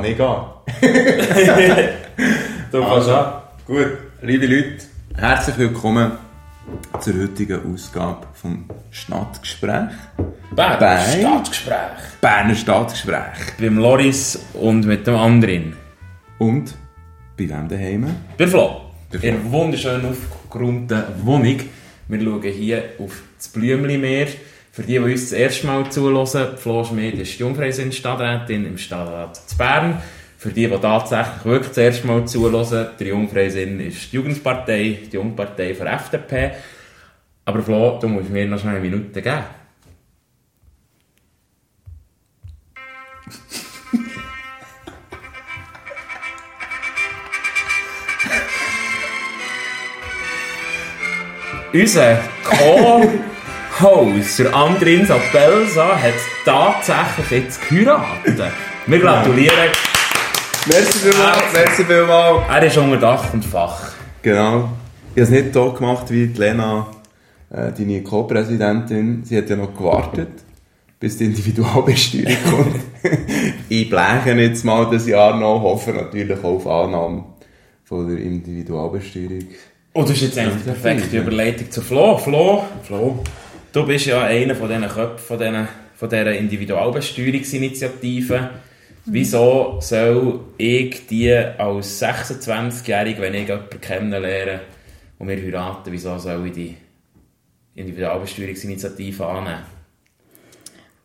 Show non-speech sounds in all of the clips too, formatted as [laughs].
kann ich gehen. [laughs] [laughs] du kannst Also, gut, liebe Leute, herzlich willkommen zur heutigen Ausgabe vom Stadtgespräch. Berner Bei- Staatsgespräch. Berner Stadtgespräch. Beim Loris und mit dem anderen. Und bei wem daheim? Bei Flo. Der Flo. In wunderschön aufgeräumten Wohnung. Wir schauen hier auf das Blümli-Meer. Für die, die uns das erste Mal zuhören, Flo Schmid ist die Jungfreisinn Stadträtin im Stadtrat zu Bern. Für die, die tatsächlich wirklich das erste Mal zuhören, der Jungfreisinn ist die Jugendpartei, die Jungpartei der FDP. Aber Flo, du musst mir noch schnell eine Minute geben. [laughs] Unser Co-Host, der Andrin Sapelsa, hat tatsächlich jetzt geheiratet. Wir gratulieren. Merci vielmals, merci vielmals. Er ist unter Dach und Fach. Genau. Ich habe es nicht so gemacht wie die Lena, äh, deine Co-Präsidentin. Sie hat ja noch gewartet, bis die Individualbesteuerung [laughs] kommt. ich bleche jetzt mal das Jahr noch, hoffe natürlich auf Annahme von der Individualbesteuerung. Und das ist jetzt eigentlich die perfekte Überleitung zu Flo. Flo, Flo? Du bist ja einer von diesen Köpfen von, diesen, von dieser Individualbesteuerungsinitiative. Wieso soll ich die als 26-Jährige, wenn ich jemanden kennenlerne und wir heiraten, wieso soll ich die Individualbesteuerungsinitiative annehmen?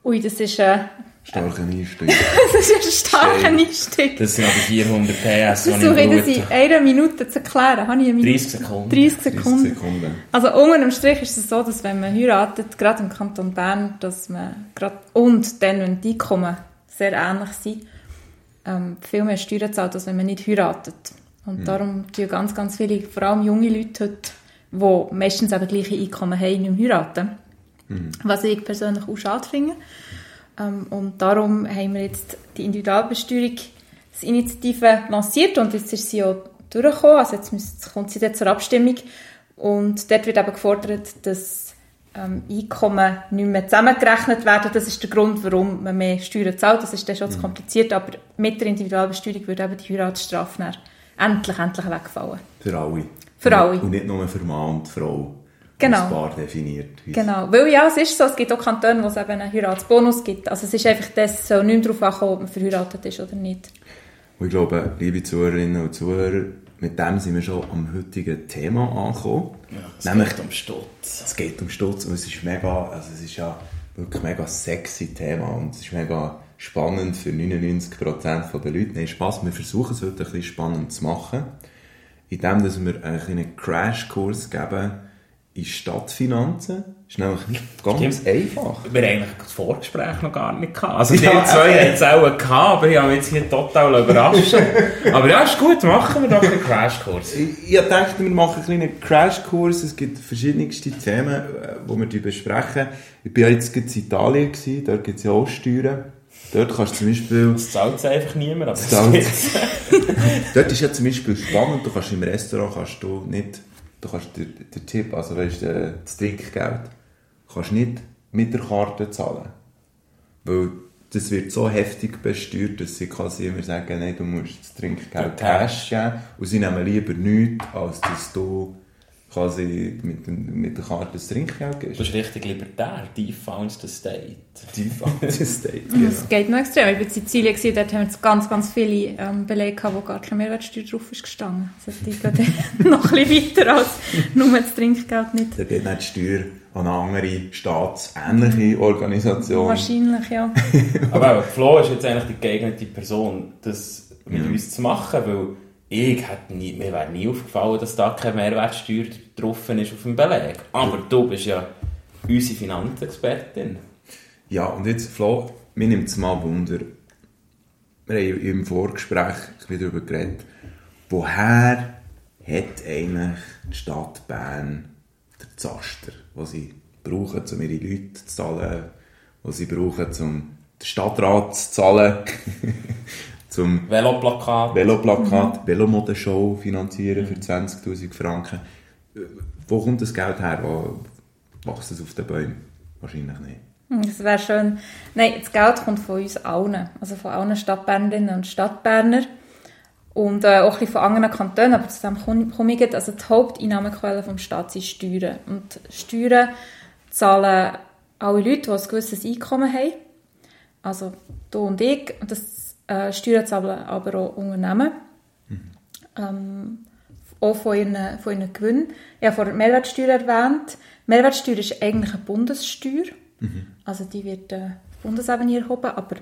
Ui, das ist, äh, Starke [laughs] Einstieg. das ist ein starker. Einstieg. Das sind aber 400 PS, die ich versuche das in einer Minute zu erklären. Habe ich eine Minute? 30 Sekunden. 30 30 Sekunden. Sekunden. Also unter dem Strich ist es so, dass wenn man heiratet, gerade im Kanton Bern, dass man gerade, und dann, wenn die Einkommen sehr ähnlich sind, ähm, viel mehr Steuern zahlt, als wenn man nicht heiratet. Und darum tun ganz, ganz viele, vor allem junge Leute heute, die meistens eben gleiche Einkommen haben, nicht mehr heiraten. Was ich persönlich auch schade finde. Ähm, und darum haben wir jetzt die Individualbesteuerungsinitiative lanciert und jetzt ist sie auch durchgekommen. Also jetzt müsst- kommt sie jetzt zur Abstimmung. Und dort wird eben gefordert, dass ähm, Einkommen nicht mehr zusammengerechnet werden. Das ist der Grund, warum man mehr Steuern zahlt. Das ist dann schon zu kompliziert, aber mit der Individualbesteuerung würde eben die Heiratsstrafe dann endlich, endlich wegfallen. Für alle. Für alle. Und nicht nur für Mann und Frau. Genau. Paar definiert. Genau, weil ja, es ist so, es gibt auch Kantone, wo es eben einen Heiratsbonus gibt. Also es ist einfach, das soll nicht darauf ankommen, ob man verheiratet ist oder nicht. Und ich glaube, liebe Zuhörerinnen und Zuhörer, mit dem sind wir schon am heutigen Thema angekommen. Es Nämlich, geht um Stutz. es geht um Stutz und es ist mega, also es ist ja wirklich ein mega sexy Thema und es ist mega spannend für 99% der Leute. Nein, Spass, wir versuchen es heute ein bisschen spannend zu machen, indem dass wir einen kleinen Crashkurs geben in Stadtfinanzen. Das ist nämlich nicht ganz Stimmt. einfach. Wir haben eigentlich das Vorgespräch noch gar nicht gehabt. Also die Ja, zwei haben es auch gehabt, aber ich habe mich jetzt hier total überrascht. [laughs] aber ja, ist gut, machen wir doch einen Crashkurs. Ich, ich dachte, wir machen einen kleinen Crashkurs. Es gibt verschiedenste Themen, äh, die wir besprechen. Ich war ja jetzt in Italien, gewesen. dort gibt es ja auch Steuern. Dort kannst du zum Beispiel... Das zahlt es einfach niemand, aber das. Dort ist ja zum Beispiel spannend, du kannst im Restaurant kannst du nicht... Du kannst den, den Tipp, also weißt du, das Trinkgeld, kannst nicht mit der Karte zahlen. Weil das wird so heftig besteuert, dass sie quasi immer sagen, nein, du musst das Trinkgeld Cash geben. Und sie nehmen lieber nichts, als dass du quasi mit, dem, mit der Karte das Trinkgeld Du gibst. bist richtig libertär. Defound the state. Die [laughs] State, genau. Es geht noch extrem. Ich war in Sizilien, gewesen, dort haben wir ganz, ganz viele ähm, Belege gehabt, wo gar keine Mehrwertsteuer drauf ist gestanden. Also die dann noch ein bisschen weiter als nur das Trinkgeld nicht. Da geht nicht die Steuer an eine andere staatsähnliche Organisation. Wahrscheinlich, ja. [laughs] Aber Flo ist jetzt eigentlich die geeignete Person, das mit Ja. uns zu machen, weil ich hätte nie, mir wäre nie aufgefallen, dass da keine Mehrwertsteuer drauf ist auf dem Beleg. Aber du bist ja unsere Finanzexpertin. Ja, und jetzt, Flo, mir nimmt es mal Wunder. Wir haben im Vorgespräch ein darüber geredet. Woher hat eigentlich die Stadt Bern den Zaster, den sie brauchen, um ihre Leute zu zahlen, den sie brauchen, um den Stadtrat zu zahlen, [laughs] zum Veloplakat. Veloplakat, Velomodenshow finanzieren für 20'000 Franken. Wo kommt das Geld her? Wo wächst es auf den Bäumen? Wahrscheinlich nicht. Das wäre schön. Nein, das Geld kommt von uns allen. Also von allen Stadtbernerinnen und Stadtberner. Und äh, auch ein bisschen von anderen Kantonen, aber zu dem komme komme ich jetzt. Also die Haupteinnahmequelle vom Staat sind Steuern. Und Steuern zahlen alle Leute, die ein gewisses Einkommen haben. Also du und ich. Und das äh, Steuern zahlen aber auch Unternehmen. Ähm, auch von ihren, von ihren Gewinnen. Ich habe vorhin die Mehrwertsteuer erwähnt. Mehrwertsteuer ist eigentlich eine Bundessteuer. Also die wird äh, auf Bundesebene erhoben, aber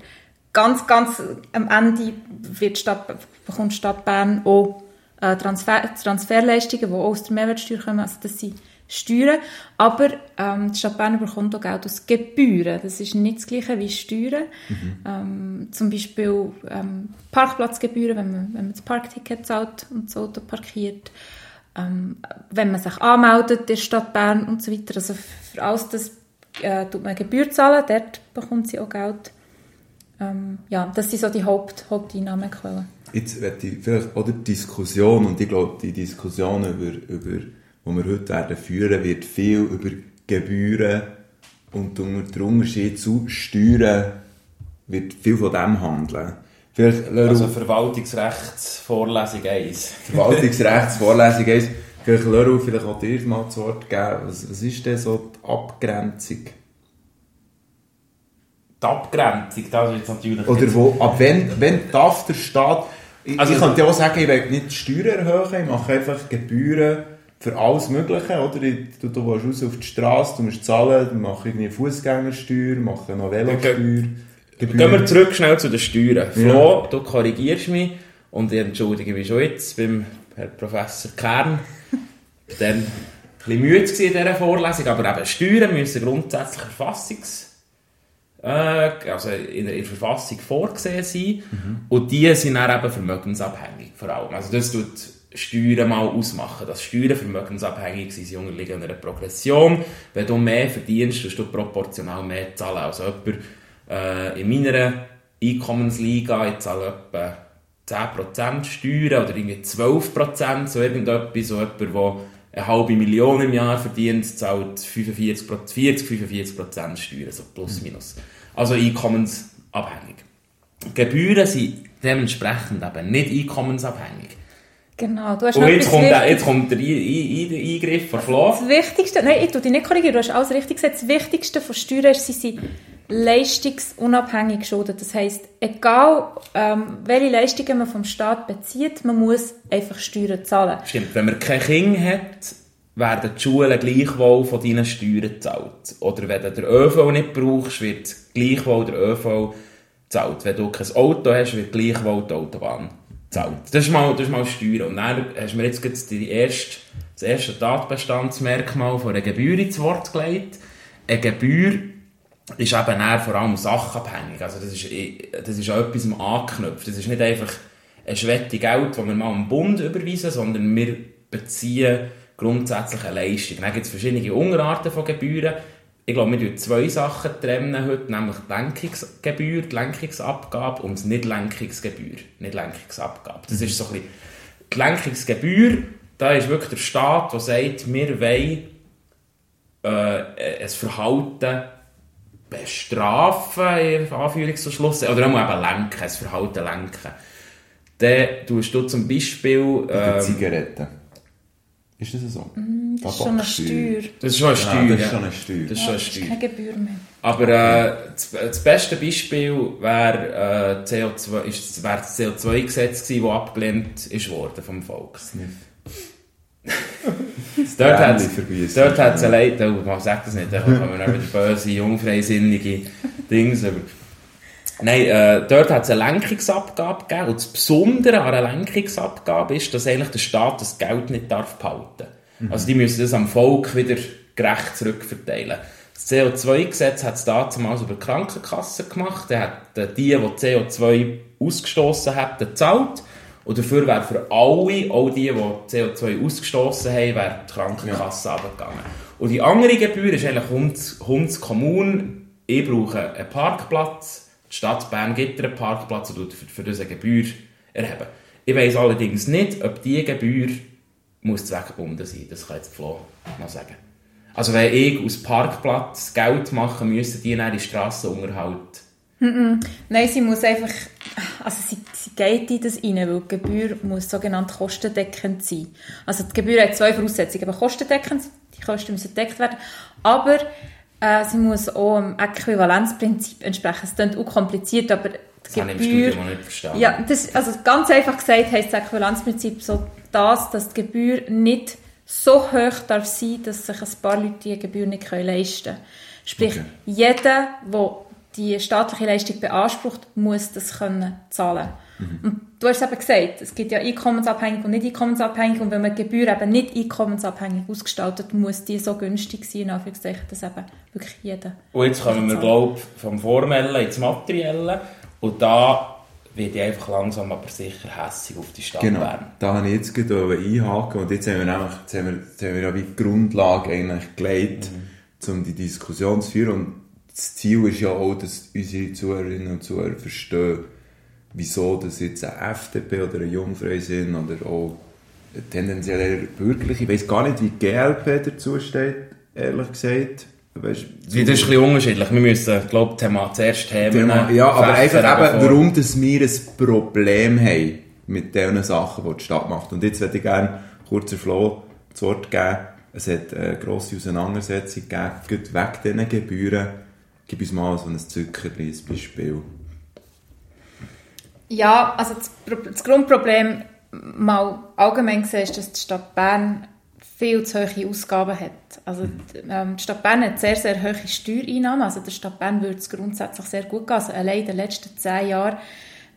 ganz, ganz am Ende wird Stadt, bekommt Stadt Bern auch äh, Transfer, Transferleistungen, die auch aus der Mehrwertsteuer kommen. Also das sind Steuern. Aber ähm, die Stadt Bern bekommt auch Geld aus Gebühren. Das ist nicht das Gleiche wie Steuern. Ähm, zum Beispiel ähm, Parkplatzgebühren, wenn man, wenn man das Parkticket zahlt und das Auto parkiert. Ähm, wenn man sich anmeldet in der Stadt Bern und so weiter. Also für alles das äh, tut man Gebühr zahlen, dort bekommt sie auch Geld. Ähm, ja, das sind so die Haupt, Haupteinnahmequellen. Jetzt werde ich vielleicht auch die Diskussion, und ich glaube, die Diskussion, über, über, die wir heute werden führen, wird viel über Gebühren und der Unterschied zu Steuern wird viel von dem handeln. Vielleicht, Also Verwaltungsrechtsvorlesung 1. Verwaltungsrechtsvorlesung 1, [laughs] vielleicht Leru, vielleicht auch dir mal das Wort geben. Was, was ist denn so die Abgrenzung? Die Abgrenzung, das ist jetzt natürlich... Oder wo, ab wann, wann darf der Staat... Ich, Also- ich könnte ja auch sagen, ich will nicht die Steuern erhöhen, ich mache einfach Gebühren für alles Mögliche, oder? Ich, du, du willst raus auf die Straße, du musst zahlen, dann mache ich irgendwie Fußgängersteuer, mache noch Velosteuer. Gehen wir zurück schnell zu den Steuern. Flo, du korrigierst mich und ich entschuldige mich schon jetzt beim Herr Professor Kern. Dann ein bisschen müde in dieser Vorlesung, aber eben Steuern müssen grundsätzlich Verfassungs... Äh, also in der Verfassung vorgesehen sein und die sind dann eben vermögensabhängig vor allem. Also das tut Steuern mal ausmachen, dass Steuern vermögensabhängig sind, sie unterliegen einer Progression. Wenn du mehr verdienst, musst du proportional mehr zahlen. Also jemand äh, in meiner Einkommensliga, ich zahle etwa 10% Steuern oder irgendwie 12%, so irgendetwas, so jemand, der eine halbe Million im Jahr verdient, zahlt 45, 40, 45% Steuern, so plus minus. Also einkommensabhängig. Gebühren sind dementsprechend eben nicht einkommensabhängig. Genau, du hast Und noch jetzt kommt, der, jetzt kommt der Ein- Ein- Ein- Eingriff von Flo. Das Wichtigste, nein, ich tue dich nicht korrigieren, du hast alles richtig gesagt. Das Wichtigste von Steuern ist, sie sind leistungsunabhängig geschuldet. Das heisst, egal ähm, welche Leistungen man vom Staat bezieht, man muss einfach Steuern zahlen. Stimmt, wenn man kein Kind hat, werden die Schulen gleichwohl von deinen Steuern gezahlt. Oder wenn du den ÖV nicht brauchst, wird gleichwohl der ÖV gezahlt. Wenn du kein Auto hast, wird gleichwohl die Autobahn gezahlt. Das ist mal, das ist mal Steuern. Und dann hast du mir jetzt erste, das erste Tatbestandsmerkmal von einer Gebühr ins Wort gelegt. Eine Gebühr ist eben vor allem sachabhängig. Also das ist, das ist an etwas angeknüpft. Das ist nicht einfach ein Schwette Geld, das wir mal am Bund überweisen, sondern wir beziehen grundsätzlich eine Leistung. Dann gibt es verschiedene Unterarten von Gebühren. Ich glaube, wir trennen zwei Sachen trennen heute, nämlich die Lenkungsgebühr, die Lenkungsabgabe und die Nicht-Lenkungsgebühr, Nicht-Lenkungsabgabe. Das ist so ein bisschen die Lenkungsgebühr, da ist wirklich der Staat, der sagt, wir wollen äh, ein Verhalten bestrafen, in Anführungs- und Schluss, oder auch eben lenken, ein Verhalten lenken. Dann tust du zum Beispiel... Ähm, Zigaretten. Ist das so? Das ist schon eine Steuer. das ist schon eine Steuer. Ja, das ist schon eine Steuer. Das ist schon eine das ist Steuer. keine Gebühr mehr. Aber äh, das, das beste Beispiel wäre äh, CO2, ist, wäre das CO2-Gesetz gewesen, das abgelehnt ist worden vom Volk. dort hat Bärli verbiessen. dort hat's eine Leute, oh, man sagt das nicht, dann kommen wieder böse, jungfreisinnige Dings über. Nein, äh, dort hat es eine Lenkungsabgabe gegeben und das Besondere an einer Lenkungsabgabe ist, dass eigentlich der Staat das Geld nicht darf behalten. Also die müssen das am Volk wieder gerecht zurückverteilen. Das CO2-Gesetz hat es damals über die Krankenkasse gemacht. Der hat äh, die, die CO2 ausgestoßen haben, gezahlt. Und dafür wäre für alle, auch die, die CO2 ausgestoßen haben, wäre die Krankenkasse runtergegangen. Und die andere Gebühr ist eigentlich Hunds, Hunds Kommun. Ich brauche einen Parkplatz. Stadt Bern gibt einen Parkplatz und für, für diese Gebühr erheben. Ich weiss allerdings nicht, ob diese Gebühr muss zweckgebunden sein. Das kann jetzt Flo noch sagen. Also wenn ich aus Parkplatz Geld machen müsste, die dann die Strassenunterhalt. Nein, sie muss einfach, also sie, sie geht in das rein, weil die Gebühr muss sogenannt kostendeckend sein. Also die Gebühr hat zwei Voraussetzungen, aber kostendeckend, die Kosten müssen gedeckt werden, aber äh, sie muss auch dem Äquivalenzprinzip entsprechen. Es klingt auch kompliziert, aber die Das habe ich im Gebühr... Studium noch nicht verstanden. Ja, das, also ganz einfach gesagt heisst das Äquivalenzprinzip so das, dass die Gebühr nicht so hoch darf sein, dass sich ein paar Leute die Gebühr nicht können leisten können. Sprich, Okay. jeder, der die staatliche Leistung beansprucht, muss das können zahlen. Und du hast es eben gesagt, es gibt ja einkommensabhängig und nicht einkommensabhängig. Und wenn man die Gebühr eben nicht einkommensabhängig ausgestaltet, muss die so günstig sein, in Anführungszeichen, dass eben wirklich jeder Und jetzt kommen wir, glaube ich, vom Formellen ins Materielle. Und da werde ich einfach langsam aber sicher hässig auf die Stadt Genau, Bern. da habe ich jetzt gerade einhaken und jetzt haben wir nämlich jetzt haben wir, jetzt haben wir ja wie die Grundlage eigentlich gelegt, um die Diskussion zu führen. Und das Ziel ist ja auch, dass unsere Zuhörerinnen und Zuhörer verstehen, wieso das jetzt eine FDP oder eine Jungfrau sind oder auch tendenziell eher bürgerlich. Ich weiß gar nicht, wie die GLP dazu steht, ehrlich gesagt. Weißt, Das ist ein bisschen unterschiedlich. Wir müssen, glaube ich, Thema, zuerst Themen... Thema, ja, aber einfach eben, warum dass wir ein Problem haben mit den Sachen, die die Stadt macht. Und jetzt würde ich gerne kurz der Flo das Wort geben. Es hat eine grosse Auseinandersetzung gegeben, wegen diesen Gebühren. Gib uns mal so ein Zuckerli, ein Beispiel. Ja, also das, das Grundproblem mal allgemein gesehen ist, dass die Stadt Bern viel zu hohe Ausgaben hat. Also ähm, die Stadt Bern hat sehr, sehr hohe Steuereinnahmen. Also der Stadt Bern würde es grundsätzlich sehr gut gehen. Also allein in den letzten zehn Jahren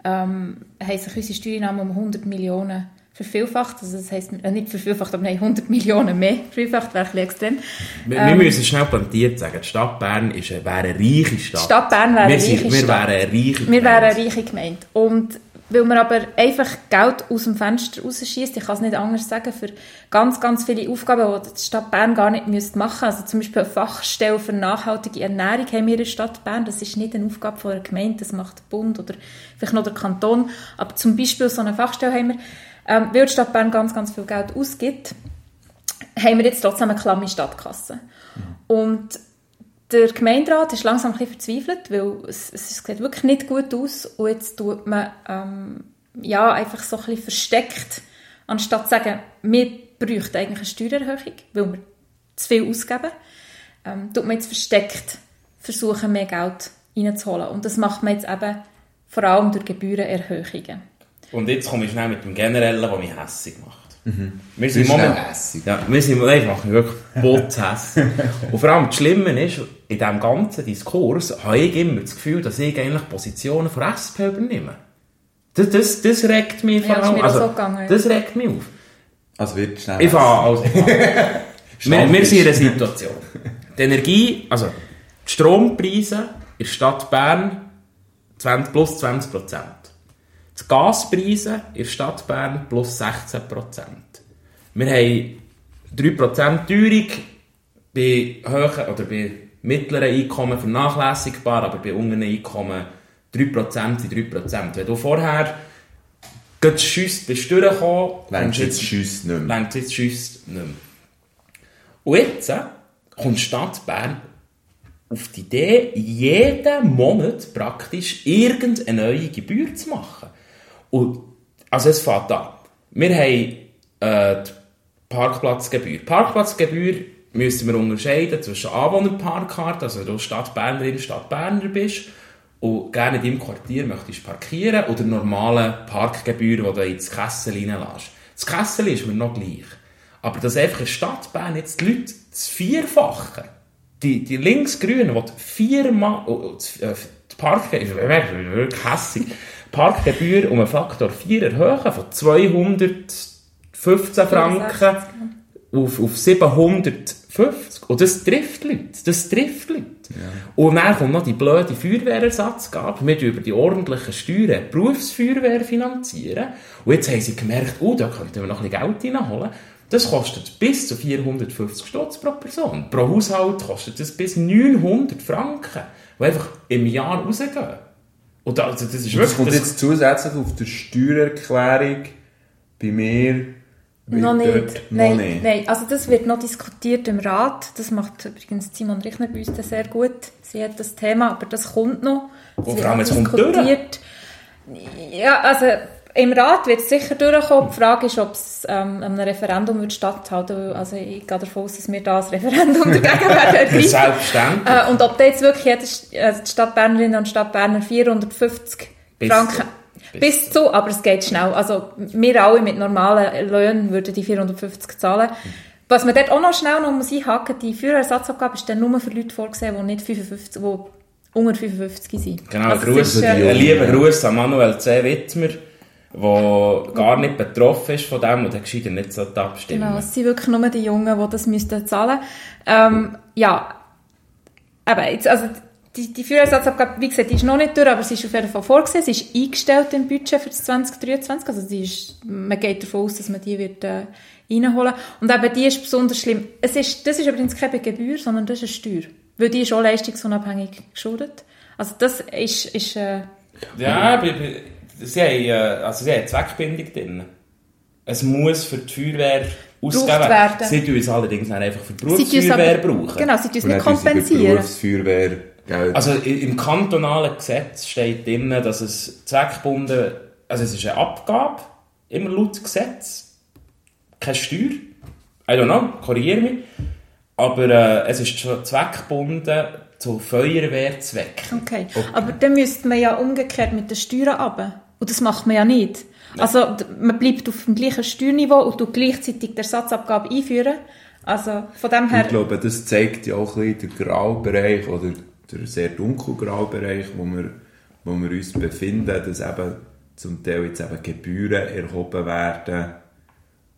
ähm, haben sich unsere Steuereinnahmen um 100 Millionen vervielfacht. Also das heisst, äh, nicht vervielfacht, aber nein, 100 Millionen mehr vervielfacht, wäre ein extrem. Wir, wir müssen schnell plantiert sagen, die Stadt Bern ist eine, wäre eine reiche Stadt. Die Stadt Bern wäre eine reiche wir Stadt. wären eine reiche Wir wären Gemeinde. eine reiche Gemeinde. Und weil man aber einfach Geld aus dem Fenster rausschießt, ich kann es nicht anders sagen, für ganz, ganz viele Aufgaben, die die Stadt Bern gar nicht müsste machen Also zum Beispiel eine Fachstelle für nachhaltige Ernährung haben wir in der Stadt Bern. Das ist nicht eine Aufgabe von einer Gemeinde, das macht der Bund oder vielleicht noch der Kanton. Aber zum Beispiel so eine Fachstelle haben wir, ähm, weil die Stadt Bern ganz, ganz viel Geld ausgibt, haben wir jetzt trotzdem eine klamme Stadtkasse. Und der Gemeinderat ist langsam ein bisschen verzweifelt, weil es, es sieht wirklich nicht gut aus und jetzt tut man ähm, ja, einfach so ein bisschen versteckt, anstatt zu sagen, wir bräuchten eigentlich eine Steuererhöhung, weil wir zu viel ausgeben, ähm, tut man jetzt versteckt versuchen, mehr Geld reinzuholen. Und das macht man jetzt eben vor allem durch Gebührenerhöhungen. Und jetzt komme ich schnell mit dem Generellen, der mich hässig macht. Wir Du sind momentan... hässig. Ja, wir sind nein, ich mache mich wirklich botzhässig. [laughs] Und vor allem das Schlimme ist, in diesem ganzen Diskurs habe ich immer das Gefühl, dass ich eigentlich Positionen von SP übernehme. Das, das, das regt mich Ja, vor das ist allem. Also, so gegangen, ja. das regt mich auf. Also wird schnell Ich fange also, [laughs] wir, wir sind in einer Situation. Die Energie, also die Strompreise in der Stadt Bern 20, plus 20 Prozent. Die Gaspreise in der Stadt Bern plus 16 Prozent. Wir haben 3 Prozent Teuerung bei hohen oder bei mittleren Einkommen vernachlässigbar, aber bei unteren Einkommen 3 Prozent sind 3 Prozent. Wenn du vorher gerade schüsst bist durchgekommen, Längst du jetzt Schuss nicht mehr. längt jetzt schüsst nicht mehr. Und jetzt äh, kommt die Stadt Bern auf die Idee, jeden Monat praktisch irgendeine neue Gebühr zu machen. Und, also es fängt an. Wir haben äh, die Parkplatzgebühr. Parkplatzgebühr müssen wir unterscheiden zwischen Anwohnerparkkarte, also wenn du Stadtbernerin, Stadtberner bist und gerne in deinem Quartier möchtest parkieren oder normale Parkgebühr, die du ins Kessel reinlässt. Das Kessel ist mir noch gleich. Aber dass einfach in Stadtbahn jetzt die Leute das Vierfache, die, die Linksgrünen, die viermal, oh, oh, das- äh, die Parkgebühr, [laughs] wirklich hässig, Parkgebühr um einen Faktor 4 erhöhen, von 215 Franken auf, auf 750. Und das trifft Leute. Das trifft Leute. Und dann kommt noch die blöde Feuerwehrersatzgabe. Wir über die ordentlichen Steuern die Berufsfeuerwehr finanzieren. Und jetzt haben sie gemerkt, oh, da könnten wir noch ein bisschen Geld reinholen. Das kostet bis zu 450 Stutz pro Person. Pro Haushalt kostet das bis 900 Franken, die einfach im Jahr rausgehen. Und also, das ist Das kommt das- jetzt zusätzlich auf der Steuererklärung bei mir Noch Wird nicht. Nein, noch nicht. nein, also das wird noch diskutiert im Rat. Das macht übrigens Simon Richner bei uns sehr gut. Sie hat das Thema, aber das kommt noch. Und wird vor allem, noch es kommt diskutiert. Ja, also im Rat wird es sicher durchkommen. Die Frage ist, ob es ähm, einem Referendum wird statthalten wird. Also ich gehe davon aus, dass wir da ein Referendum dagegen werden [laughs] ergreifen. Selbstverständlich. Äh, und ob da jetzt wirklich jede, also die Stadtbernerinnen und Stadtberner 450 Bis Franken zu. bis, Bis zu, aber es geht schnell. Also wir alle mit normalen Löhnen würden die 450 zahlen. Was man dort auch noch schnell noch muss einhaken, die Führerersatzabgabe ist dann nur für Leute vorgesehen, die nicht 55, die unter 55 sind. Genau, Also Gruß, das ein lieber Gruß an Manuel C. Wittmer, der gar nicht betroffen ist von dem und der gescheiter nicht so abstimmen Genau, es sind wirklich nur die Jungen, die das müssten zahlen ähm, Ja, aber jetzt, also die, die Führerersatzabgabe, wie gesagt, die ist noch nicht durch, aber sie ist auf jeden Fall vorgesehen. Sie ist eingestellt im Budget für das 2023. Also sie ist, man geht davon aus, dass man die wird äh, reinholen. Und eben die ist besonders schlimm. Es ist, das ist übrigens keine Gebühr, sondern das ist eine Steuer. Weil die ist auch leistungsunabhängig geschuldet. Also das ist, ist äh, Ja, aber sie haben, also sie haben Zweckbindung drin. Es muss für die Feuerwehr ausgegeben werden. Sie tun es allerdings dann einfach für die Berufsfeuerwehr brauchen. Genau, sie tun es Und nicht kompensieren. Berufsfeuerwehr Geld. Also im kantonalen Gesetz steht drin, dass es zweckgebunden, also es ist eine Abgabe, immer laut Gesetz, keine Steuer. I don't know, korrigiere mich. Aber äh, es ist schon zweckgebunden zu Feuerwehrzwecken. Okay. aber dann müsste man ja umgekehrt mit den Steuern runter. Und das macht man ja nicht. Also d- man bleibt auf dem gleichen Steuerniveau und tut gleichzeitig die Ersatzabgabe einführen. Also von dem Ich her... glaube, das zeigt ja auch ein bisschen den Graubereich oder den sehr dunklen Graubereich, wo wir, wo wir uns befinden, dass eben zum Teil jetzt eben Gebühren erhoben werden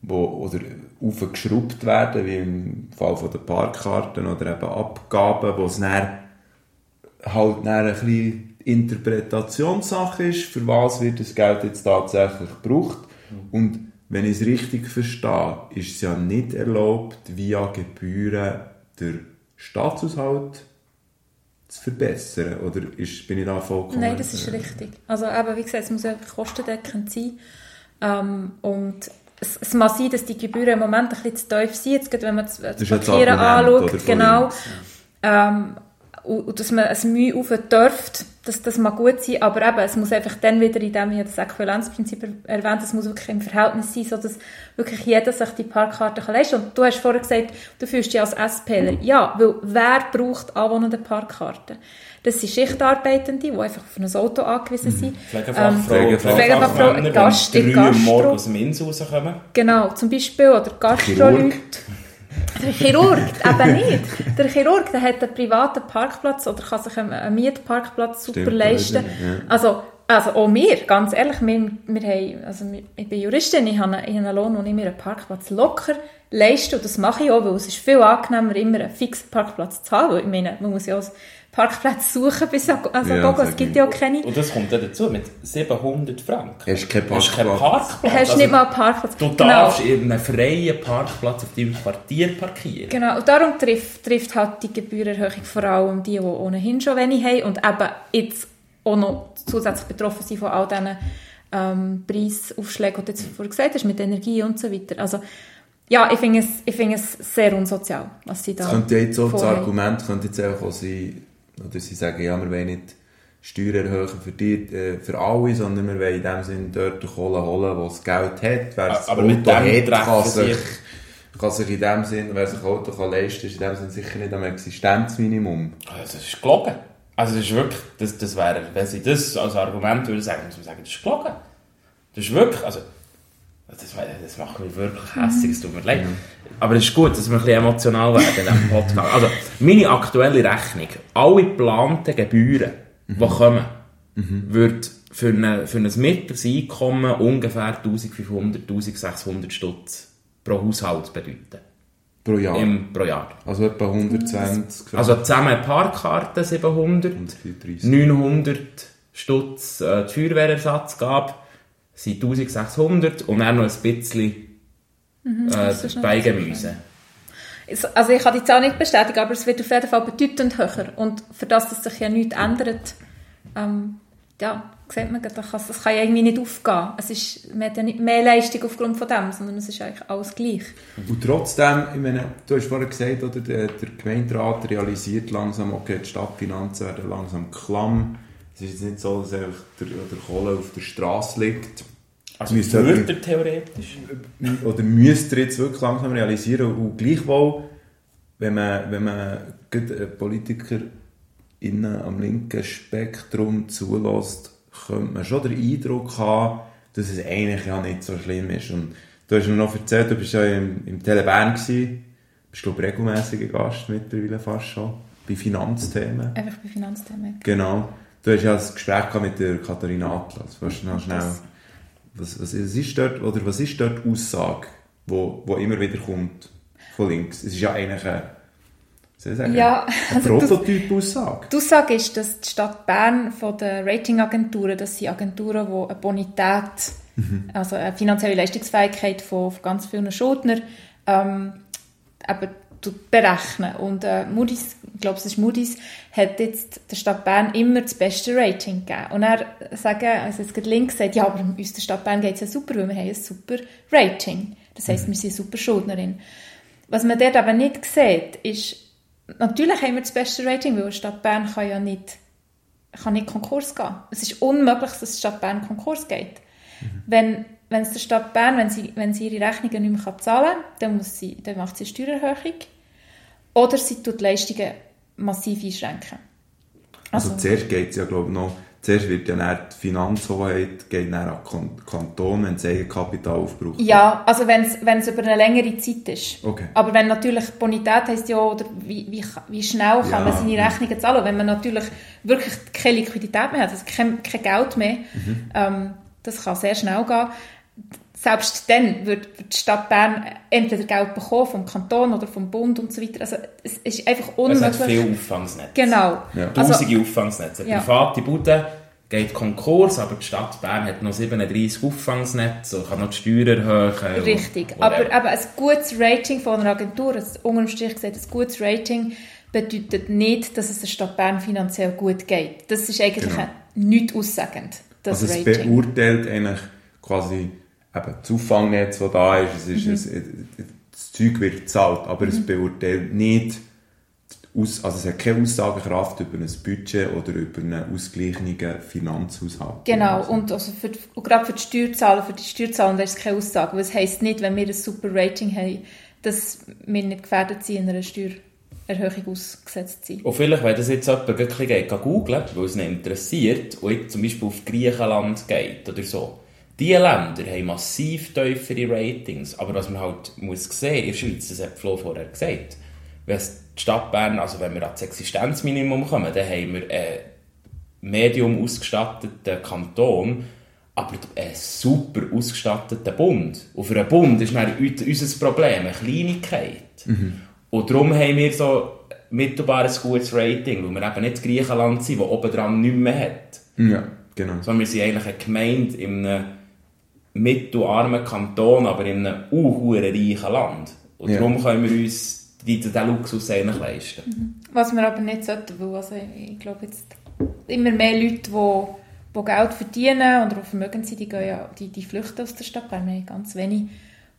wo, oder aufgeschraubt werden, wie im Fall von der Parkkarten oder eben Abgaben, wo es dann halt dann ein bisschen Interpretationssache ist, für was wird das Geld jetzt tatsächlich gebraucht. Und wenn ich es richtig verstehe, ist es ja nicht erlaubt, via Gebühren den Staatshaushalt zu verbessern. Oder ist, bin ich da vollkommen... Nein, das ist richtig. Also eben, wie gesagt, es muss einfach kostendeckend sein. Ähm, und es, es mag sein, dass die Gebühren im Moment ein bisschen zu tief sind, jetzt wenn man das, ja das Parkieren anschaut. Genau. uns. Ähm, und, und dass man es Mühe auf dürft, dass das mag gut sein, aber eben, es muss einfach dann wieder in dem, ich das Äquivalenzprinzip er- erwähnt, es muss wirklich im Verhältnis sein, sodass wirklich jeder sich die Parkkarte kann leisten kann. Und du hast vorher gesagt, du fühlst dich als SPler. Ja, weil wer braucht anwohnende Parkkarten? Das sind Schichtarbeitende, die einfach auf ein Auto angewiesen sind. Pflegefachfrauen, Pflegefachfrauen, Pflegefachmänner, Pflegefachfrauen, die Gast- Gastro. morgens aus dem Insel rauskommen. Genau, zum Beispiel, oder Gastroleute. Der Chirurg, eben nicht. Der Chirurg, der hat einen privaten Parkplatz oder kann sich einen, Mietparkplatz super Stimmt, leisten. ja. Also, also auch wir, ganz ehrlich, wir, wir haben, also ich bin Juristin, ich habe, einen, ich habe einen Lohn, wo ich mir einen Parkplatz locker leiste und das mache ich auch, weil es ist viel angenehmer, immer einen fixen Parkplatz zu haben, weil ich meine, man muss ja auch Parkplätze suchen bis an also Ja, Gogo, es gibt ja auch keine. Und das kommt dann dazu, mit 700 Franken. Hast du keinen Hast du keinen Parkplatz? Parkplatz? Du hast Also, nicht mal einen Parkplatz. Du Genau. darfst in einem freien Parkplatz auf deinem Quartier parkieren. Genau, und darum trifft, trifft halt die Gebührenerhöhung vor allem die, die ohnehin schon wenig haben und eben jetzt auch noch zusätzlich betroffen sind von all diesen ähm, Preisaufschlägen, die du jetzt vorhin gesagt hast, mit Energie und so weiter. Also, ja, ich finde es, ich finde es sehr unsozial, was sie da Das könnte ja jetzt auch das. Argument könnte jetzt auch sein, oder sie sagen, ja, wir wollen nicht Steuern erhöhen für, die, äh, für alle, sondern wir wollen in dem Sinne dort Kohle holen, der das Geld hat. Wer das Aber Auto hat, kann sie- sich, kann sich in dem Sinne, wer sich Auto kann leisten, ist in dem Sinne sicher nicht am Existenzminimum. Also, das ist gelogen. Also das ist wirklich, das, das wäre, wenn sie das als Argument würden sagen, muss man sagen, das ist gelogen. Das ist wirklich, also, das, wär- das macht mich wirklich hässlich, es tut mir leid. Aber es ist gut, dass wir ein bisschen emotional werden in diesem Podcast. Also, meine aktuelle Rechnung, alle geplanten Gebühren, die kommen, wird für, eine, für ein mittleres Einkommen ungefähr 1500, 1600 Stutz pro Haushalt bedeuten. Pro Jahr. Im, pro Jahr. Also etwa 120 Also zusammen Parkkarten 700, 130. 900 Stutz äh, die Feuerwehrersatzgabe sind 1600 und dann noch ein bisschen das äh, Beigemüse. Also ich kann die Zahl nicht bestätigen, aber es wird auf jeden Fall bedeutend höher. Und für das, dass sich ja nichts ändert, ähm, ja, sieht man, das kann, ja irgendwie nicht aufgehen. Es ist, man hat ja nicht mehr Leistung aufgrund von dem, sondern es ist eigentlich alles gleich. Und trotzdem, ich meine, du hast vorhin gesagt, oder, der, der Gemeinderat realisiert langsam, okay, die Stadtfinanzen werden langsam klamm. Es ist jetzt nicht so, dass der, der Kohle auf der Straße liegt. Also Müsste er theoretisch. Oder müsst ihr jetzt wirklich langsam realisieren und gleichwohl, wenn man, wenn man Politiker innen am linken Spektrum zulässt, könnte man schon den Eindruck haben, dass es eigentlich ja nicht so schlimm ist. Und du hast mir noch erzählt, du bist ja im, im Tele Bern gewesen, bist du regelmäßiger Gast mittlerweile fast schon, bei Finanzthemen. Einfach bei Finanzthemen. Genau. Du hast ja ein Gespräch gehabt mit der Katharina Atlas. Weißt du noch schnell, was, was, ist dort, oder was ist dort die Aussage, wo, wo immer wieder kommt von links? Es ist ja eigentlich eine, soll ich sagen, Ja, eine [laughs] also das- Prototyp-Aussage. Die Aussage ist, dass die Stadt Bern von den Ratingagenturen, das sind Agenturen, die eine Bonität, also eine finanzielle Leistungsfähigkeit von, von ganz vielen Schuldnern ähm, eben berechnen. Und äh, Moody's, ich glaube, es ist Moody's, hat jetzt der Stadt Bern immer das beste Rating gegeben. Und er sagen, also jetzt gerade links sagt, ja, aber uns der Stadt Bern geht es ja super, weil wir haben ein super Rating. Das heisst, wir sind eine super Schuldnerin. Was man dort aber nicht sieht, ist, natürlich haben wir das beste Rating, weil die Stadt Bern kann ja nicht, kann nicht Konkurs gehen. Es ist unmöglich, dass die Stadt Bern Konkurs geht. Wenn, wenn es der Stadt Bern, wenn sie, wenn sie ihre Rechnungen nicht mehr zahlen kann, dann, muss sie, dann macht sie eine Steuererhöhung. Oder sie tut die Leistungen massiv einschränken. Also, zuerst geht es ja, glaube ich, noch, zuerst wird ja die Finanzhoheit geht dann an den Kanton, wenn das Eigenkapital aufgebraucht Ja, also wenn es über eine längere Zeit ist. Okay. Aber wenn natürlich Bonität heisst ja, oder wie, wie, wie schnell kann Ja, man seine. Rechnungen zahlen, wenn man natürlich wirklich keine Liquidität mehr hat, also kein, kein Geld mehr, Mhm. ähm, das kann sehr schnell gehen. Selbst dann wird die Stadt Bern entweder Geld bekommen vom Kanton oder vom Bund und so weiter. Also es ist einfach Es unmöglich. hat viele Auffangsnetze. Genau. Ja. Also, Tausende Auffangsnetze. Eine Ja. private Bude geht Konkurs, aber die Stadt Bern hat noch 37 Auffangsnetze und kann noch die Steuern erhöhen. Richtig. Aber eben ein gutes Rating von einer Agentur, ein, unterm Strich gesagt, ein gutes Rating bedeutet nicht, dass es der Stadt Bern finanziell gut geht. Das ist eigentlich Genau. ein nichts aussagend, das Also es Rating. beurteilt eigentlich quasi eben das Auffangnetz, das da ist, es ist Mhm. es, das Zeug wird gezahlt, aber es beurteilt nicht, Aus, also es hat keine Aussagekraft über ein Budget oder über einen ausgeglichenen Finanzhaushalt. Genau, und, also für, die- und gerade für die Steuerzahler, für die Steuerzahler ist es keine Aussage. Weil es heisst nicht, wenn wir ein super Rating haben, dass wir nicht gefährdet sind, einer Steuererhöhung ausgesetzt sind. Und vielleicht, wenn das jetzt jemand bisschen geht, googelt, weil es ihn interessiert, und zum Beispiel auf Griechenland geht oder so, diese Länder haben massiv tiefere Ratings. Aber was man halt muss sehen, in der Schweiz, das hat Flo vorher gesagt, wenn die Stadt Bern, also wenn wir an das Existenzminimum kommen, dann haben wir einen medium ausgestatteten Kanton, aber einen super ausgestatteten Bund. Und für einen Bund ist dann unser Problem eine Kleinigkeit. Und darum haben wir so mittelbar ein gutes Rating, weil wir eben nicht Griechenland sind, das obendran nichts mehr hat. Ja, genau. Sondern wir sind eigentlich eine Gemeinde in einem mittelarmen Kanton, aber in einem unhuren reichen Land. Und Ja. darum können wir uns die- diesen Luxus eigentlich leisten. Was wir aber nicht sollten, weil also ich glaube jetzt immer mehr Leute, die, die Geld verdienen oder auch vermögend sind, die, gehen ja, die, die flüchten aus der Stadt Bern. Wir haben ganz wenige,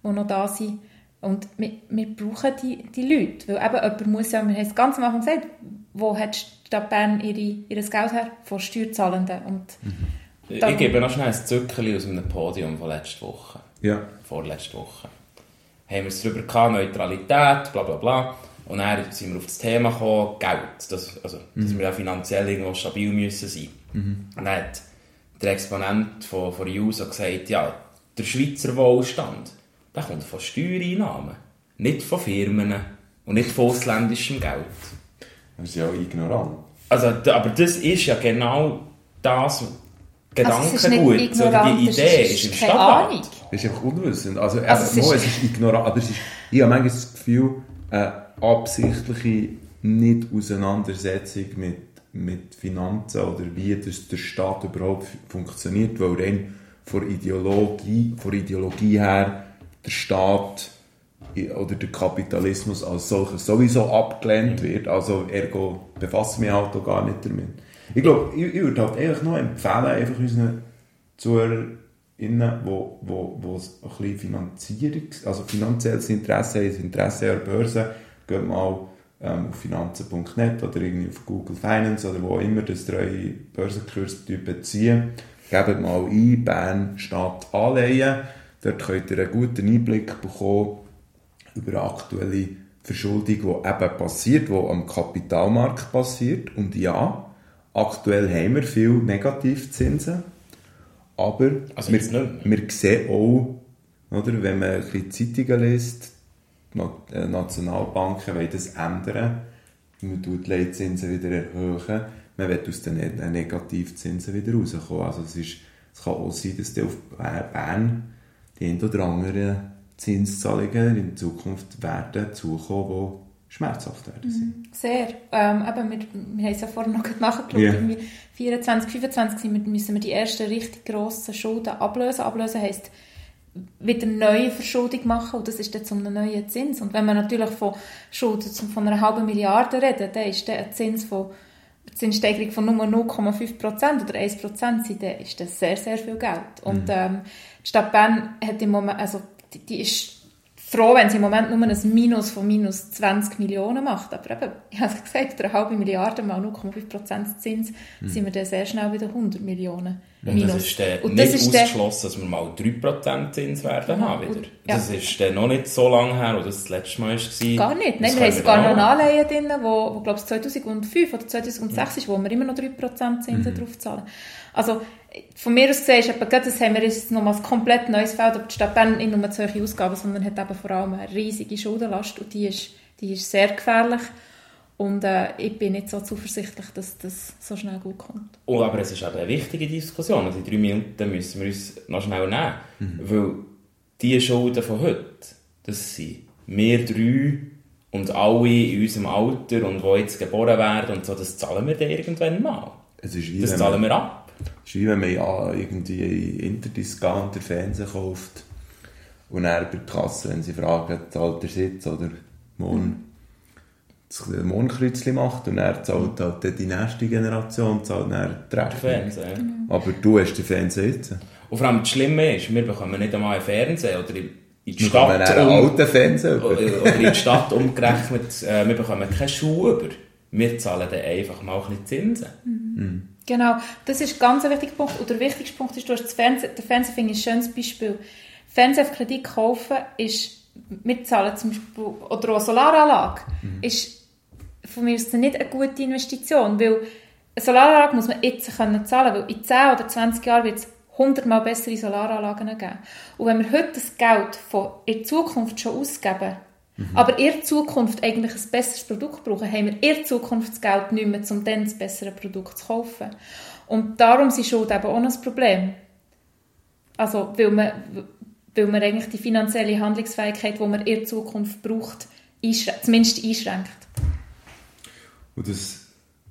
die noch da sind. Und wir, wir brauchen die, die Leute, weil eben jemand muss ja, wir haben es ganz am Anfang gesagt, wo hat die Stadt Bern ihre, ihr Geld her? Von Steuerzahlenden. Und Dann- Ich gebe noch schnell ein Zückerchen aus einem Podium von letzter Woche. Ja. vorletzte Woche. Haben wir es darüber gehabt, Neutralität, bla bla bla. Und dann sind wir auf das Thema gekommen, Geld. Das, also, dass wir ja finanziell irgendwo stabil müssen sein Und dann hat der Exponent von, von JUSO gesagt, ja, der Schweizer Wohlstand, der kommt von Steuereinnahmen, nicht von Firmen und nicht von ausländischem Geld. Das ist ja auch ignorant. Also, aber das ist ja genau das Gedankengut. nicht so ignorant, die Idee ist- ist, im Stadtrat. Ahnung. Das ist einfach unwissend. Also, Also also es ist- ist, es ist ignorant, aber es ist, ich habe manchmal das Gefühl, eine absichtliche Nicht-Auseinandersetzung mit, mit Finanzen oder wie das der Staat überhaupt funktioniert, weil rein von Ideologie, von Ideologie her der Staat oder der Kapitalismus als solches sowieso abgelehnt wird. Also ergo befasse mich halt auch gar nicht damit. Ich glaube, ich, ich würde halt eigentlich noch empfehlen, einfach unseren ZuhörerInnen, wo, wo, wo es ein bisschen Finanzierungs-, also finanzielles Interesse haben, Interesse an der Börse, geht mal ähm, auf finanzen.net oder irgendwie auf Google Finance oder wo immer das treue Börsenkurs beziehen. Gebt mal ein, Bern Stadt Anleihen. Dort könnt ihr einen guten Einblick bekommen über aktuelle Verschuldung, die eben passiert, die am Kapitalmarkt passiert. Und ja, aktuell haben wir viele Negativzinsen, aber Also wir, wir sehen auch, oder, wenn man ein bisschen Zeitungen liest, die äh, Nationalbanken wollen das ändern, man tut die Leitzinsen wieder erhöhen, man will aus den Ne- Negativzinsen wieder rauskommen. Also es, ist, es kann auch sein, dass dann auf Bern die ein oder anderen Zinszahlungen in Zukunft werden zukommen, die schmerzhaft werden sind. Sehr. Ähm, eben, wir, wir haben es ja vorhin noch gerade nachgeschaut. Irgendwie 24, 25 sind wir, müssen wir die ersten richtig grossen Schulden ablösen. Ablösen heisst wieder neue Verschuldung machen und das ist dann zu einem neuen Zins. Und wenn man natürlich von Schulden von einer halben Milliarde reden, dann ist dann ein Zins von Zinssteigerung von nur 0,5% oder 1% sein, dann ist das sehr, sehr viel Geld. Und ähm, die Stadt Bern hat im Moment, also die, die ist froh, wenn sie im Moment nur ein Minus von minus 20 Millionen macht. Aber eben, ich habe es gesagt, oder eine halbe Milliarde mal 0,5% Zins, sind wir dann sehr schnell wieder 100 Millionen Und Minus. das ist dann Und nicht das ist ausgeschlossen, dass wir mal 3% Zins werden Genau. haben wieder. Und- ja. Das ist dann noch nicht so lange her, als das, letzte Mal war. Gar nicht. Nein, wir haben sogar noch Anleihen drin, wo, wo glaube ich 2005 oder 2006 ist, wo wir immer noch 3% Zinsen drauf zahlen. Also von mir aus gesehen ist eben, gerade das haben wir jetzt nochmal ein komplett neues Feld, aber die Stadt Bern nicht nur hohe Ausgaben, sondern hat eben vor allem eine riesige Schuldenlast und die ist, die ist sehr gefährlich. Und äh, ich bin nicht so zuversichtlich, dass das so schnell gut kommt. Oh, aber es ist eben eine wichtige Diskussion. Also in drei Minuten müssen wir uns noch schnell nehmen. Weil die Schulden von heute, das sind wir drei und alle in unserem Alter und die jetzt geboren werden und so, das zahlen wir dann irgendwann mal. Es ist wie Das zahlen wir ab. Ist wie wenn man ja irgendwie Interdiscounter Fernsehen kauft und dann bei der Kasse, wenn sie fragen, zahlt der Sitz oder morgen das Mondkreuzchen macht und er zahlt halt dann die nächste Generation zahlt dann die Rechnung. Fernsehen. Aber du hast den Fernseher jetzt. Und vor allem das Schlimme ist, wir bekommen nicht einmal einen Fernseher oder in die Wir haben Stadt einen um, alten Fernseher. oder in die Stadt umgerechnet, äh, wir bekommen keine Schuhe über. Wir zahlen dann einfach mal ein bisschen Zinsen. Genau, das ist ganz ein wichtiger Punkt. Und der wichtigste Punkt ist, du hast das Fernsehen, der Fernseher finde ich ein schönes Beispiel. Fernseher auf Kredit kaufen ist, wir zahlen zum Beispiel, oder auch eine Solaranlage, ist von mir aus nicht eine gute Investition, weil eine Solaranlage muss man jetzt können zahlen, weil in 10 oder 20 Jahren wird es 100 mal bessere Solaranlagen geben. Und wenn wir heute das Geld von in Zukunft schon ausgeben, aber in Zukunft eigentlich ein besseres Produkt brauchen, haben wir in Zukunft das Geld nicht mehr, um dann das bessere Produkt zu kaufen. Und darum sind Schulden eben auch ein Problem. Also, weil man, weil man eigentlich die finanzielle Handlungsfähigkeit, die man in Zukunft braucht, einschrä zumindest einschränkt. Und das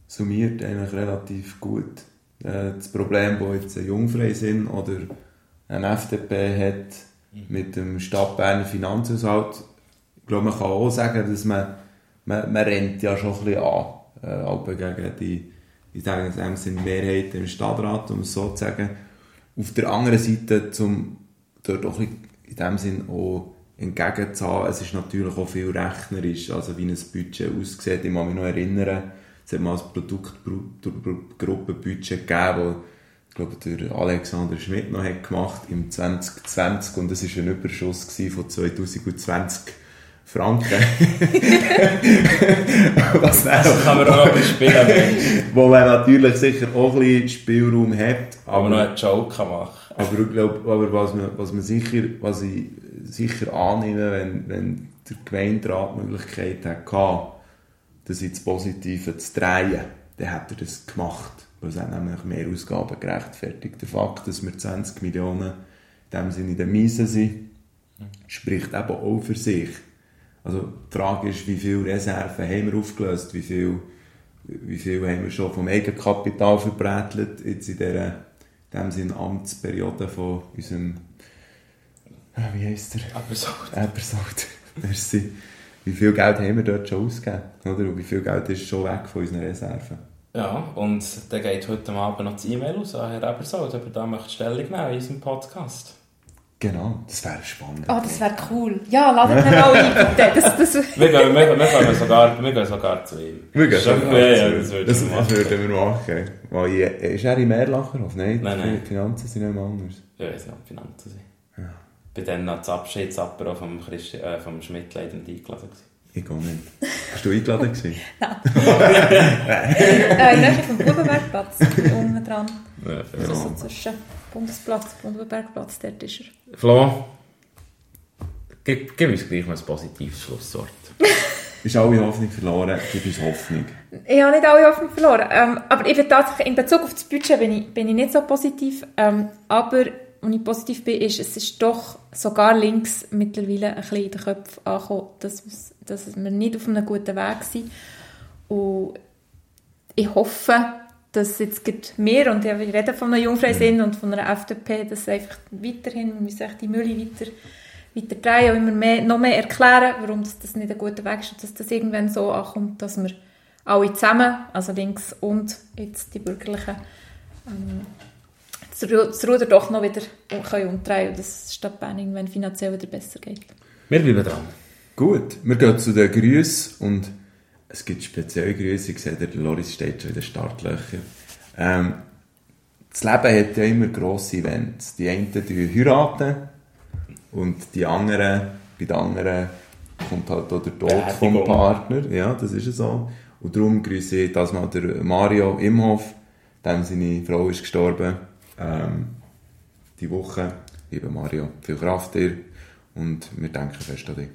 summiert eigentlich relativ gut äh, das Problem, das jetzt ein Jungfreisinn oder ein FDP hat mit dem Stadtberner Finanzhaushalt. Glaube, man kann auch sagen, dass man, man, man rennt ja schon ein bisschen an, äh, gegen die, ich sage in Sinne, Mehrheit im Stadtrat, um es so zu sagen. Auf der anderen Seite, zum dort auch in dem Sinn auch entgegenzahlen, es ist natürlich auch viel rechnerisch, also wie ein Budget aussieht. Ich kann mich noch erinnern, es hat mal ein Produktgruppenbudget gegeben, ich glaube, der Alexander Schmidt noch hat gemacht im 2020 und es war ein Überschuss von 2020 Franken. [laughs] Was Das kann man auch noch spielen, [laughs] wo man natürlich sicher auch ein bisschen Spielraum hat, aber noch einen Joke kann machen aber ich glaube, aber was, man, was, man sicher, was ich sicher annehme, wenn, wenn der Gemeinderat die Möglichkeit hatte, das ins Positive zu drehen, dann hat er das gemacht. Weil es hat nämlich mehr Ausgaben gerechtfertigt. Der Fakt, dass wir 20 Millionen in dem Sinne in der Miese sind, spricht eben auch für sich. Also die Frage ist, wie viele Reserven haben wir aufgelöst, wie viel, wie viel haben wir schon vom Eigenkapital verbrätelt, jetzt in dieser dem Sinne Amtsperiode von unserem, äh, wie heisst er? Ebersold. [laughs] Merci. Wie viel Geld haben wir dort schon ausgegeben? Oder? Und wie viel Geld ist schon weg von unseren Reserven? Ja, und dann geht heute Abend noch das E-Mail aus an Herr Ebersold, ob er da möchte Stellung nehmen in unserem Podcast. Genau, das wäre spannend. Oh, das wäre cool. Ja, ladet ihn auch ein, [laughs] bitte. Das, das, Wir gehen, wir, wir, gehen sogar, wir gehen sogar zu ihm. Wir gehen schon ja, ja, das würden das, wir das machen. würden wir machen. Weil ist er in Mehrlacherhof? Nein, Nein, nein. die Finanzen sind nicht mehr anders. Ja, ich weiß nicht, Finanzen sind. Bei dann noch das Abschiedsapero vom, Christi, äh, vom Schmidt leider nicht eingeladen gewesen. Ich gehe nicht. Bist du eingeladen gewesen? [laughs] äh, in der Nähe vom Bubenbergplatz, unten dran. Ja, Also so zwischen Bundesplatz und Bubenbergplatz, dort ist er. Flo, gib, gib uns gleich mal ein positives Schlusswort. [laughs] Ist alle Hoffnung verloren? Gib uns Hoffnung. Ich habe nicht alle Hoffnung verloren. Ähm, aber ich bin tatsächlich, in Bezug auf das Budget bin ich, bin ich nicht so positiv. Ähm, aber, wenn ich positiv bin, ist, es ist doch sogar links mittlerweile ein bisschen in den Köpfen angekommen, dass, dass wir nicht auf einem guten Weg sind. Und ich hoffe, dass jetzt gerade wir, und ich rede von einer Jungfreisinn und von einer FDP, dass einfach weiterhin, wir müssen die Mühle weiter, weiter drehen und immer mehr, noch mehr erklären, warum das, das nicht ein guter Weg ist und dass das irgendwann so ankommt, dass wir alle zusammen, also links und jetzt die Bürgerlichen, ähm, das Ru- das Ruder doch noch wieder um- können umdrehen und dass es Stadt Bern irgendwann finanziell wieder besser geht. Wir bleiben dran. Gut, wir gehen zu den Grüßen und es gibt spezielle Grüße. Ich sehe, der Loris steht schon in den Startlöchern. Ähm, das Leben hat ja immer grosse Events. Die einen die heiraten und die anderen, bei den anderen kommt halt auch der Tod vom Beerdigung. Partner. Ja, das ist ja so. Und darum grüße ich das mal der Mario Imhoff, dem seine Frau ist gestorben. Ähm, die Woche. Lieber Mario, viel Kraft dir und wir denken fest an dich.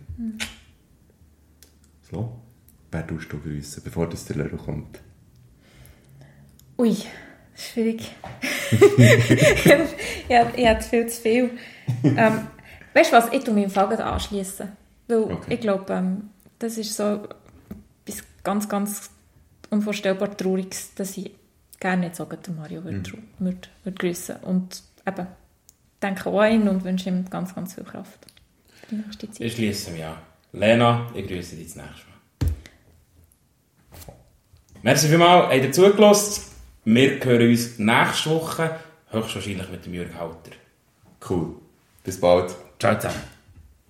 So, wer tust du grüßen, bevor das der Lehrer kommt? Ui, schwierig. ich, hab- ich hatte viel zu viel. Ähm, weißt du was, ich tue mich im Fall gleich anschliessen. Weil Okay. ich glaube, ähm, das ist so etwas ganz, ganz unvorstellbar Trauriges, dass ich gerne jetzt auch gleich den Mario würde, mhm. würde, würde grüßen Und eben, denke auch an ihn und wünsche ihm ganz, ganz viel Kraft für die nächste Zeit. Ich schließe mich an. Lena, ich grüße dich das nächste Mal. Merci vielmals, habt ihr zugelassen. Wir hören uns nächste Woche, höchstwahrscheinlich mit dem Jürg Halter. Cool. Bis bald. Ciao zusammen.